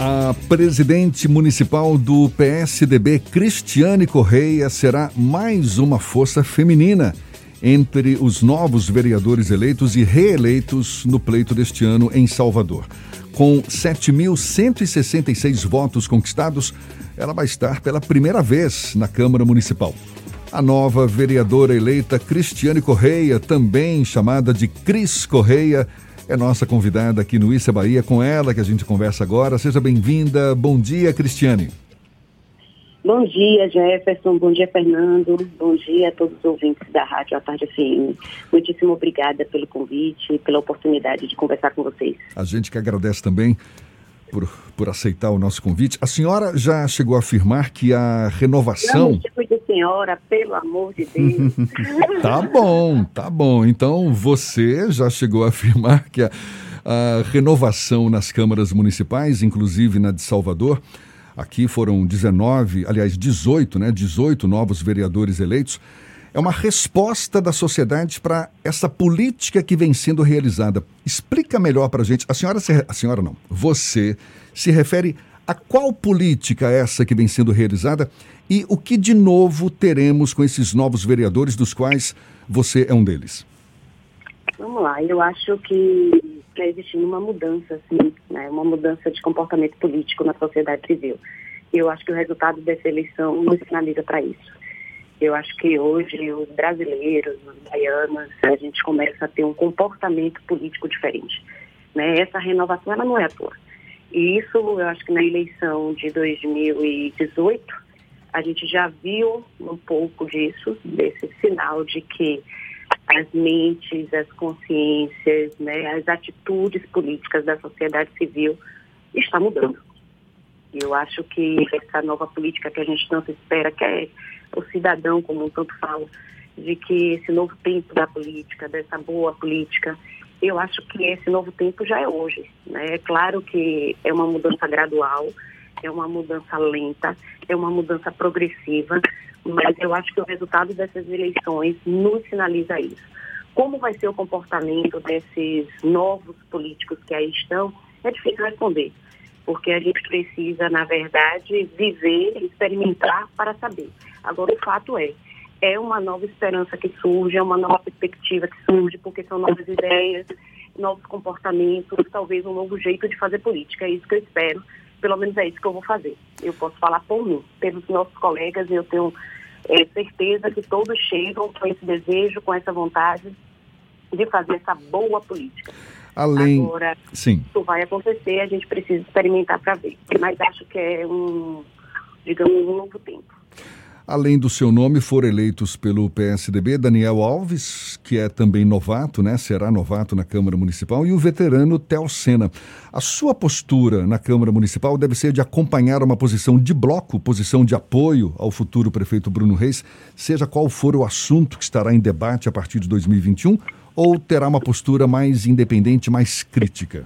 A presidente municipal do PSDB, Cristiane Correia, será mais uma força feminina entre os novos vereadores eleitos e reeleitos no pleito deste ano em Salvador. Com 7.166 votos conquistados, ela vai estar pela primeira vez na Câmara Municipal. A nova vereadora eleita Cristiane Correia, também chamada de Cris Correia, é nossa convidada aqui no Issa Bahia, com ela que a gente conversa agora. Seja bem-vinda. Bom dia, Cristiane. Bom dia, Jefferson. Bom dia, Fernando. Bom dia a todos os ouvintes da Rádio A Tarde FM. Muitíssimo obrigada pelo convite e pela oportunidade de conversar com vocês. A gente que agradece também por, por aceitar o nosso convite. A senhora já chegou a afirmar que a renovação. Não, tipo de senhora, pelo amor de Deus. tá bom, tá bom. Então você já chegou a afirmar que a, a renovação nas câmaras municipais, inclusive na de Salvador, aqui foram 19, aliás, 18, né? 18 novos vereadores eleitos é uma resposta da sociedade para essa política que vem sendo realizada. Explica melhor para a gente. A senhora, se, a senhora não, você se refere a qual política é essa que vem sendo realizada e o que de novo teremos com esses novos vereadores, dos quais você é um deles? Vamos lá, eu acho que está existindo uma mudança, sim, né? uma mudança de comportamento político na sociedade civil. Eu acho que o resultado dessa eleição nos sinaliza para isso. Eu acho que hoje os brasileiros, os baianos, a gente começa a ter um comportamento político diferente. Né? Essa renovação ela não é à toa. E isso eu acho que na eleição de 2018 a gente já viu um pouco disso, desse sinal de que as mentes, as consciências, né, as atitudes políticas da sociedade civil está mudando. Eu acho que essa nova política que a gente tanto espera, que é o cidadão, como um tanto fala, de que esse novo tempo da política, dessa boa política, eu acho que esse novo tempo já é hoje. Né? É claro que é uma mudança gradual, é uma mudança lenta, é uma mudança progressiva, mas eu acho que o resultado dessas eleições nos sinaliza isso. Como vai ser o comportamento desses novos políticos que aí estão, é difícil responder, porque a gente precisa, na verdade, viver, experimentar para saber. Agora, o fato é, é uma nova esperança que surge, é uma nova perspectiva que surge, porque são novas ideias, novos comportamentos, talvez um novo jeito de fazer política. É isso que eu espero, pelo menos é isso que eu vou fazer. Eu posso falar por mim, pelos nossos colegas, eu tenho é, certeza que todos chegam com esse desejo, com essa vontade de fazer essa boa política. Além... Agora, Sim. isso vai acontecer, a gente precisa experimentar para ver. Mas acho que é um, digamos, um novo tempo. Além do seu nome, foram eleitos pelo PSDB Daniel Alves, que é também novato, né? Será novato na Câmara Municipal, e o veterano Tel Sena. A sua postura na Câmara Municipal deve ser de acompanhar uma posição de bloco, posição de apoio ao futuro prefeito Bruno Reis, seja qual for o assunto que estará em debate a partir de 2021, ou terá uma postura mais independente, mais crítica?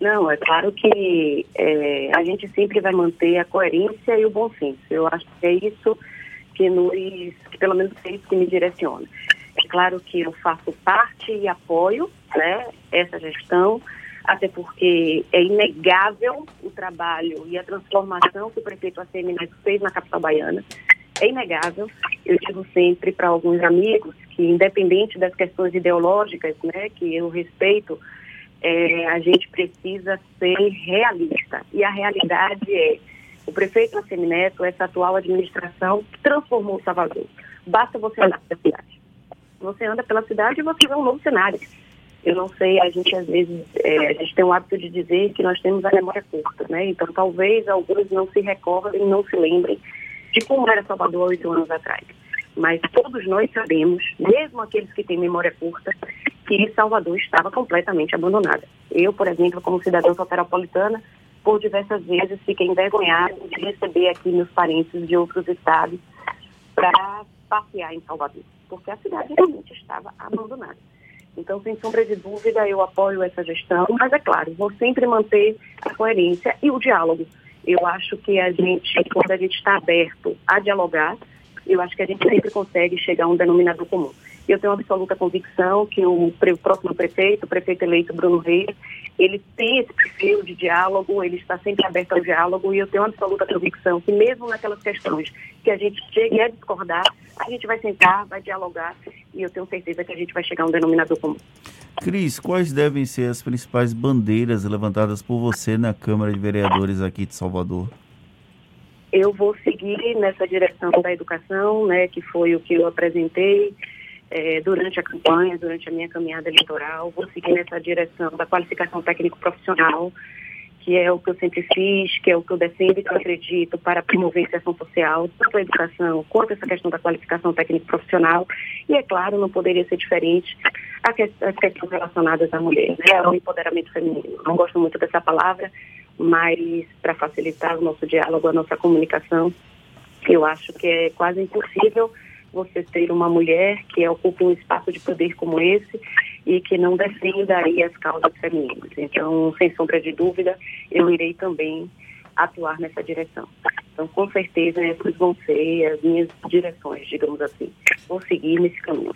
Não, é claro que é, a gente sempre vai manter a coerência e o bom senso. Eu acho que é isso que nos, que pelo menos é isso que me direciona. É claro que eu faço parte e apoio né, essa gestão, até porque é inegável o trabalho e a transformação que o prefeito ACM fez na capital baiana. É inegável. Eu digo sempre para alguns amigos que, independente das questões ideológicas, né, que eu respeito, é, a gente precisa ser realista. E a realidade é, o prefeito Assemineto, essa atual administração, transformou Salvador. Basta você andar pela cidade. Você anda pela cidade e você vê um novo cenário. Eu não sei, a gente às vezes, é, a gente tem o hábito de dizer que nós temos a memória curta, né? Então talvez alguns não se recordem, não se lembrem de como era Salvador oito anos atrás. Mas todos nós sabemos, mesmo aqueles que têm memória curta, que Salvador estava completamente abandonada. Eu, por exemplo, como cidadã soteropolitana, por diversas vezes fiquei envergonhada de receber aqui meus parentes de outros estados para passear em Salvador, porque a cidade realmente estava abandonada. Então, sem sombra de dúvida, eu apoio essa gestão, mas é claro, vou sempre manter a coerência e o diálogo. Eu acho que a gente, quando a gente está aberto a dialogar, eu acho que a gente sempre consegue chegar a um denominador comum. Eu tenho absoluta convicção que o, o próximo prefeito, o prefeito eleito Bruno Reis, ele tem esse perfil de diálogo, ele está sempre aberto ao diálogo e eu tenho absoluta convicção que mesmo naquelas questões que a gente chegue a discordar, a gente vai sentar, vai dialogar e eu tenho certeza que a gente vai chegar a um denominador comum. Cris, quais devem ser as principais bandeiras levantadas por você na Câmara de Vereadores aqui de Salvador? Eu vou seguir nessa direção da educação, né, que foi o que eu apresentei é, durante a campanha, durante a minha caminhada eleitoral. Vou seguir nessa direção da qualificação técnico-profissional, que é o que eu sempre fiz, que é o que eu defendo e que eu acredito para promover a inserção social, tanto a educação quanto essa questão da qualificação técnico-profissional. E, é claro, não poderia ser diferente as questões relacionadas à mulher, né, ao empoderamento feminino. Não gosto muito dessa palavra, mas para facilitar o nosso diálogo, a nossa comunicação, eu acho que é quase impossível você ter uma mulher que ocupe um espaço de poder como esse e que não defenda aí as causas femininas. Então, sem sombra de dúvida, eu irei também atuar nessa direção. Então, com certeza, essas vão ser as minhas direções, digamos assim. Vou seguir nesse caminho.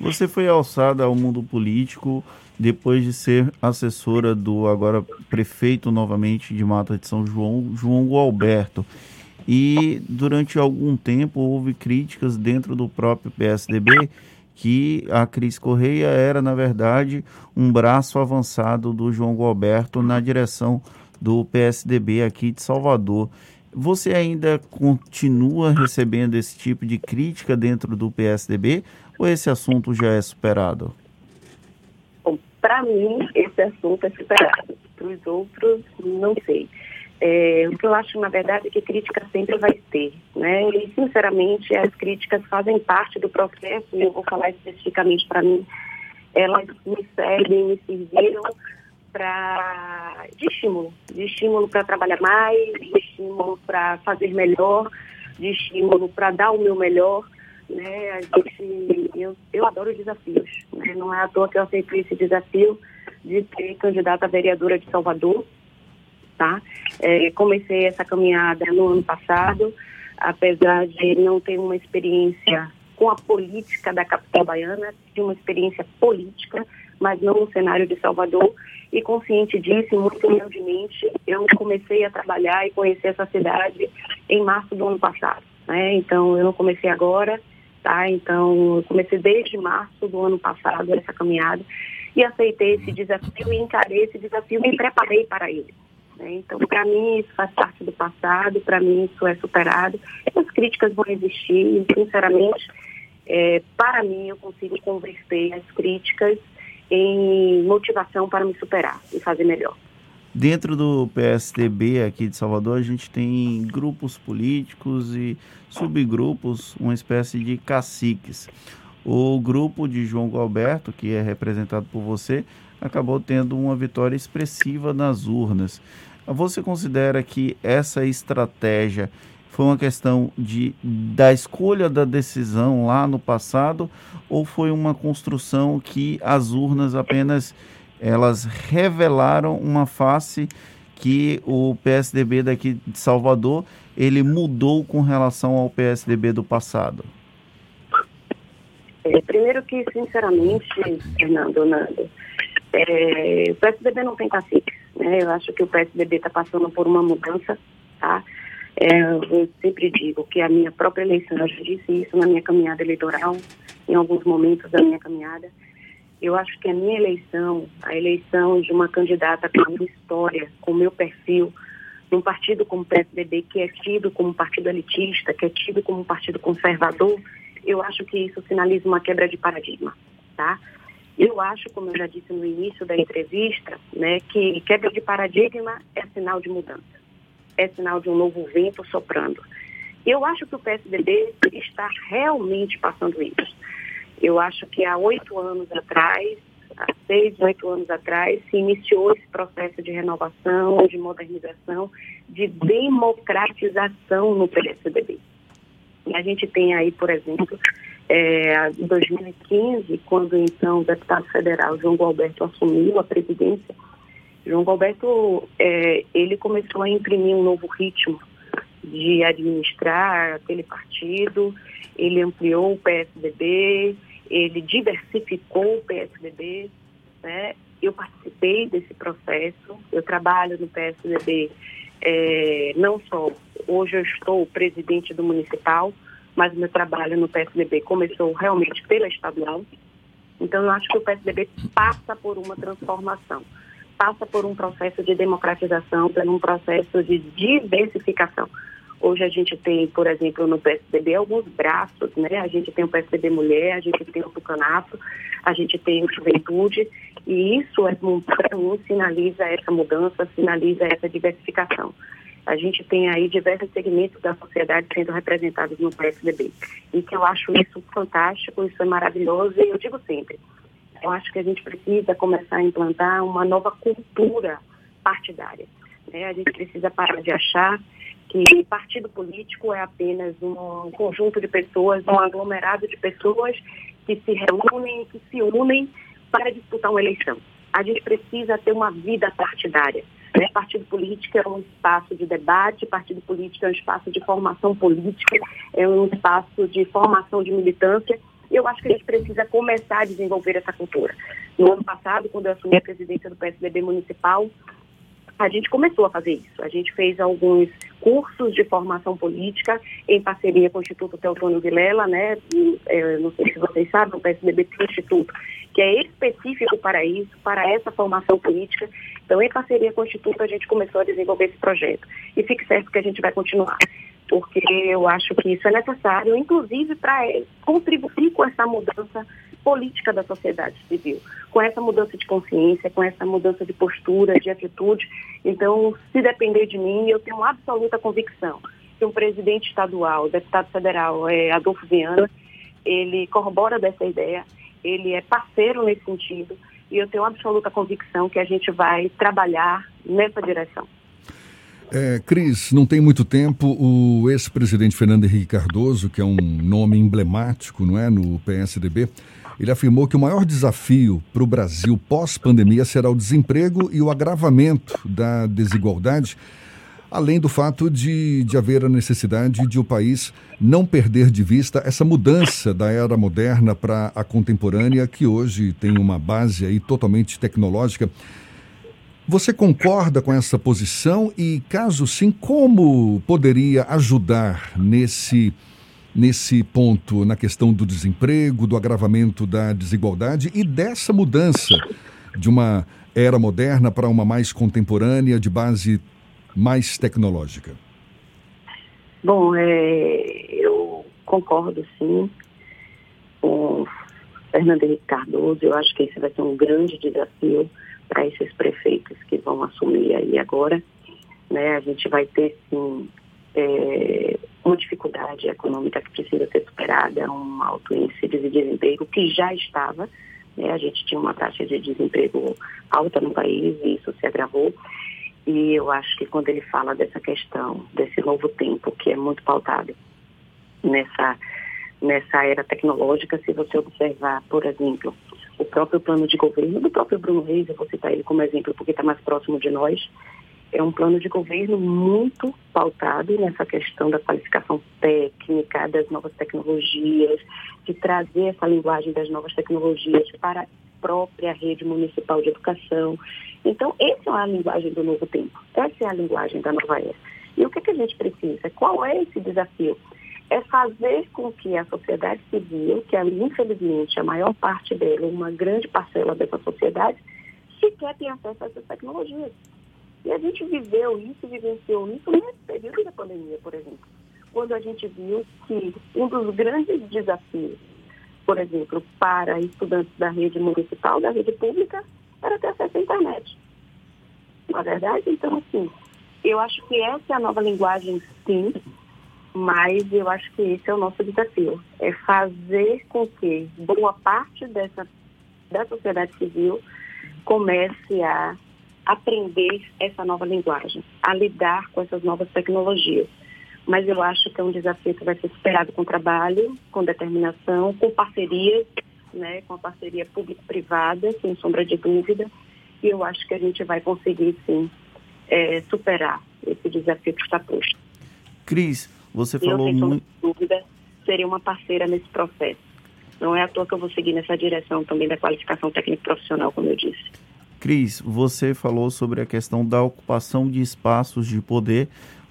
Você foi alçada ao mundo político depois de ser assessora do agora prefeito novamente de Mata de São João, João Gualberto. E durante algum tempo houve críticas dentro do próprio PSDB que a Cris Correia era, na verdade, um braço avançado do João Gualberto na direção do PSDB aqui de Salvador. Você ainda continua recebendo esse tipo de crítica dentro do PSDB ou esse assunto já é superado? Para mim, esse assunto é superado. Para os outros, não sei. É, o que eu acho, na verdade, é que crítica sempre vai ter, né? E, sinceramente, as críticas fazem parte do processo, e eu vou falar especificamente para mim, elas me servem, me serviram para de estímulo, de estímulo para trabalhar mais, de estímulo para fazer melhor, de estímulo para dar o meu melhor, né? A gente, eu, eu adoro desafios, né? Não é à toa que eu aceitei esse desafio de ser candidata a vereadora de Salvador, tá? É, comecei essa caminhada no ano passado, apesar de não ter uma experiência com a política da capital baiana, tive uma experiência política, mas não no cenário de Salvador, e consciente disso, muito humildemente, eu comecei a trabalhar e conhecer essa cidade em março do ano passado, né? Então, eu não comecei agora, tá? Então, eu comecei desde março do ano passado essa caminhada e aceitei esse desafio e encarei esse desafio e me preparei para ele. Né? Então, para mim, isso faz parte do passado, para mim, isso é superado. As críticas vão existir, e, sinceramente, é, para mim, eu consigo converter as críticas em motivação para me superar e fazer melhor. Dentro do PSDB aqui de Salvador, a gente tem grupos políticos e subgrupos, uma espécie de caciques. O grupo de João Galberto, que é representado por você, acabou tendo uma vitória expressiva nas urnas. Você considera que essa estratégia foi uma questão de, da escolha da decisão lá no passado ou foi uma construção que as urnas apenas elas revelaram uma face que o PSDB daqui de Salvador ele mudou com relação ao PSDB do passado? É, primeiro que, sinceramente, Fernando, Nando, é, o PSDB não tem cacique. Né? Eu acho que o PSDB está passando por uma mudança, tá? É, eu sempre digo que a minha própria eleição, eu já disse isso na minha caminhada eleitoral, em alguns momentos da minha caminhada, eu acho que a minha eleição, a eleição de uma candidata com a minha história, com o meu perfil, num partido como o PSDB, que é tido como um partido elitista, que é tido como um partido conservador, eu acho que isso sinaliza uma quebra de paradigma, tá? Eu acho, como eu já disse no início da entrevista, né, que quebra de paradigma é sinal de mudança, é sinal de um novo vento soprando. Eu acho que o PSDB está realmente passando isso. Eu acho que há oito anos atrás, há seis, oito anos atrás, se iniciou esse processo de renovação, de modernização, de democratização no PSDB. E a gente tem aí, por exemplo, é, em 2015, quando então o deputado federal João Galberto assumiu a presidência, João Galberto é, ele começou a imprimir um novo ritmo de administrar aquele partido, ele ampliou o PSDB, ele diversificou o PSDB, né? Eu participei desse processo, eu trabalho no PSDB é, não só hoje eu estou presidente do municipal, mas o meu trabalho no PSDB começou realmente pela estadual. Então eu acho que o PSDB passa por uma transformação, passa por um processo de democratização, por um processo de diversificação. Hoje a gente tem, por exemplo, no PSDB alguns braços, né? A gente tem o PSDB Mulher, a gente tem o Tucanato, a gente tem o Juventude, e isso é para mim sinaliza essa mudança, sinaliza essa diversificação. A gente tem aí diversos segmentos da sociedade sendo representados no PSDB. E que eu acho isso fantástico, isso é maravilhoso, e eu digo sempre, eu acho que a gente precisa começar a implantar uma nova cultura partidária. Né? A gente precisa parar de achar que partido político é apenas um conjunto de pessoas, um aglomerado de pessoas que se reúnem, que se unem para disputar uma eleição. A gente precisa ter uma vida partidária. Né? Partido político é um espaço de debate, partido político é um espaço de formação política, é um espaço de formação de militância. E eu acho que a gente precisa começar a desenvolver essa cultura. No ano passado, quando eu assumi a presidência do PSDB municipal, a gente começou a fazer isso. A gente fez alguns cursos de formação política em parceria com o Instituto Teotônio Vilela, né? Eu não sei se vocês sabem, o PSDB tem instituto que é específico para isso, para essa formação política. Então, em parceria com o Instituto, a gente começou a desenvolver esse projeto. E fique certo que a gente vai continuar, porque eu acho que isso é necessário, inclusive para contribuir com essa mudança política da sociedade civil, com essa mudança de consciência, com essa mudança de postura, de atitude. Então, se depender de mim, eu tenho absoluta convicção que um presidente estadual, deputado federal, é, Adolfo Viana, ele corrobora dessa ideia, ele é parceiro nesse sentido, e eu tenho absoluta convicção que a gente vai trabalhar nessa direção. É, Cris, não tem muito tempo, o ex-presidente Fernando Henrique Cardoso, que é um nome emblemático não é, no PSDB, ele afirmou que o maior desafio para o Brasil pós-pandemia será o desemprego e o agravamento da desigualdade, além do fato de, de haver a necessidade de o país não perder de vista essa mudança da era moderna para a contemporânea, que hoje tem uma base aí totalmente tecnológica. Você concorda com essa posição e, caso sim, como poderia ajudar nesse nesse ponto, na questão do desemprego, do agravamento da desigualdade e dessa mudança de uma era moderna para uma mais contemporânea, de base mais tecnológica? Bom, é, eu concordo sim com Fernando Henrique Cardoso. Eu acho que esse vai ser um grande desafio para esses prefeitos que vão assumir aí agora. Né? A gente vai ter sim é, uma dificuldade econômica que precisa ser superada, um alto índice de desemprego que já estava. Né? A gente tinha uma taxa de desemprego alta no país e isso se agravou. E eu acho que quando ele fala dessa questão, desse novo tempo que é muito pautado nessa, nessa era tecnológica, se você observar, por exemplo, o próprio plano de governo do próprio Bruno Reis, eu vou citar ele como exemplo porque está mais próximo de nós, é um plano de governo muito pautado nessa questão da qualificação técnica, das novas tecnologias, de trazer essa linguagem das novas tecnologias para a própria rede municipal de educação. Então, essa é a linguagem do novo tempo, essa é a linguagem da nova era. E o que, que a gente precisa? Qual é esse desafio? É fazer com que a sociedade civil, que é, infelizmente a maior parte dela, uma grande parcela dessa sociedade, sequer tenha acesso a essas tecnologias. E a gente viveu isso, vivenciou isso nesse período da pandemia, por exemplo. Quando a gente viu que um dos grandes desafios, por exemplo, para estudantes da rede municipal, da rede pública, era ter acesso à internet. Na é verdade, então, assim, eu acho que essa é a nova linguagem, sim, mas eu acho que esse é o nosso desafio. É fazer com que boa parte dessa, da sociedade civil comece a aprender essa nova linguagem, a lidar com essas novas tecnologias. Mas eu acho que é um desafio que vai ser superado com trabalho, com determinação, com parcerias, né, com a parceria público-privada, sem sombra de dúvida. E eu acho que a gente vai conseguir, sim, é, superar esse desafio que está posto. Cris, você falou muito. dúvida, seria uma parceira nesse processo. Não é à toa que eu vou seguir nessa direção também da qualificação técnico profissional, como eu disse. Cris, você falou sobre a questão da ocupação de espaços de poder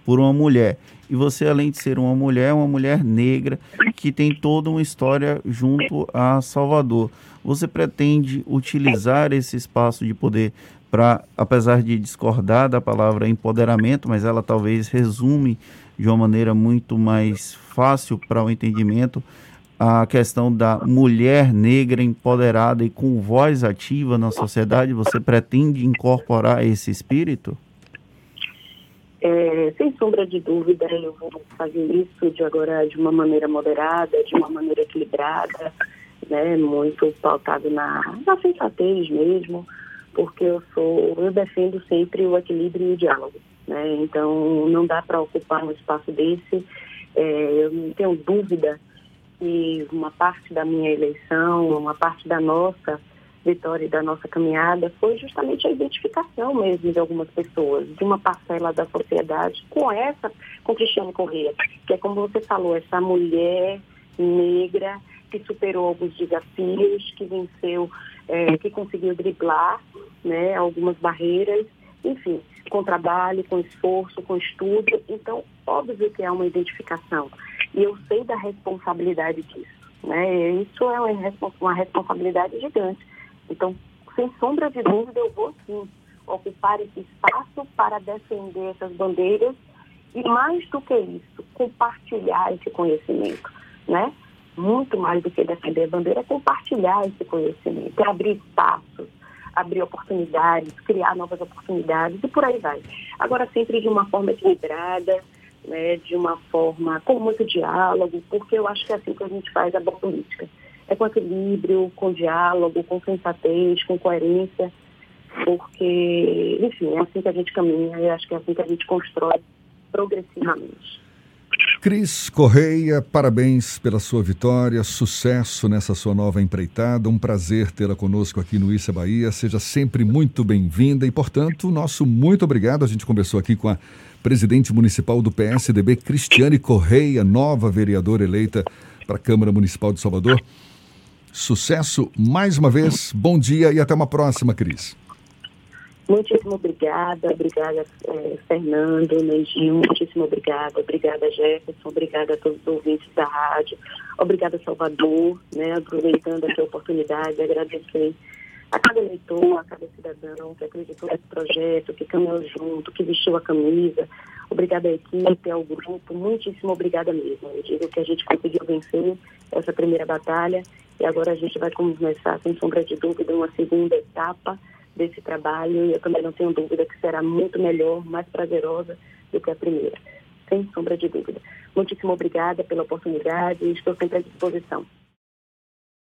por uma mulher. E você, além de ser uma mulher, é uma mulher negra que tem toda uma história junto a Salvador. Você pretende utilizar esse espaço de poder para, apesar de discordar da palavra empoderamento, mas ela talvez resume de uma maneira muito mais fácil para o entendimento a questão da mulher negra empoderada e com voz ativa na sociedade, você pretende incorporar esse espírito? É, sem sombra de dúvida, eu vou fazer isso de agora de uma maneira moderada, de uma maneira equilibrada, né, muito pautado na, na sensatez mesmo, porque eu sou, eu defendo sempre o equilíbrio e o diálogo, né, então não dá para ocupar um espaço desse, é, eu não tenho dúvida que uma parte da minha eleição, uma parte da nossa vitória e da nossa caminhada foi justamente a identificação mesmo de algumas pessoas, de uma parcela da sociedade com essa, com Cristiane Corrêa, que é como você falou, essa mulher negra que superou alguns desafios, que venceu, é, que conseguiu driblar né, algumas barreiras, enfim, com trabalho, com esforço, com estudo. Então, óbvio que é uma identificação. E eu sei da responsabilidade disso. Né? Isso é uma responsabilidade gigante. Então, sem sombra de dúvida, eu vou sim ocupar esse espaço para defender essas bandeiras e, mais do que isso, compartilhar esse conhecimento. Né? Muito mais do que defender a bandeira, é compartilhar esse conhecimento, é abrir espaços, abrir oportunidades, criar novas oportunidades e por aí vai. Agora, sempre de uma forma equilibrada, né, de uma forma com muito diálogo, porque eu acho que é assim que a gente faz a boa política. É com equilíbrio, com diálogo, com sensatez, com coerência, porque, enfim, é assim que a gente caminha e acho que é assim que a gente constrói progressivamente. Cris Correia, parabéns pela sua vitória, sucesso nessa sua nova empreitada. Um prazer tê-la conosco aqui no Issa Bahia. Seja sempre muito bem-vinda e, portanto, nosso muito obrigado. A gente conversou aqui com a presidente municipal do PSDB, Cristiane Correia, nova vereadora eleita para a Câmara Municipal de Salvador. Sucesso mais uma vez, bom dia e até uma próxima, Cris. Muitíssimo obrigada, obrigada eh, Fernando, Neginho, muitíssimo obrigada, obrigada Jefferson, obrigada a todos os ouvintes da rádio, obrigada Salvador, né, aproveitando aqui a oportunidade, agradecer a cada eleitor, a cada cidadão que acreditou nesse projeto, que caminhou junto, que vestiu a camisa. Obrigada à equipe, ao grupo, muitíssimo obrigada mesmo. Eu digo que a gente conseguiu vencer essa primeira batalha e agora a gente vai começar, sem sombra de dúvida, uma segunda etapa desse trabalho e eu também não tenho dúvida que será muito melhor, mais prazerosa do que a primeira, sem sombra de dúvida. Muitíssimo obrigada pela oportunidade e estou sempre à disposição.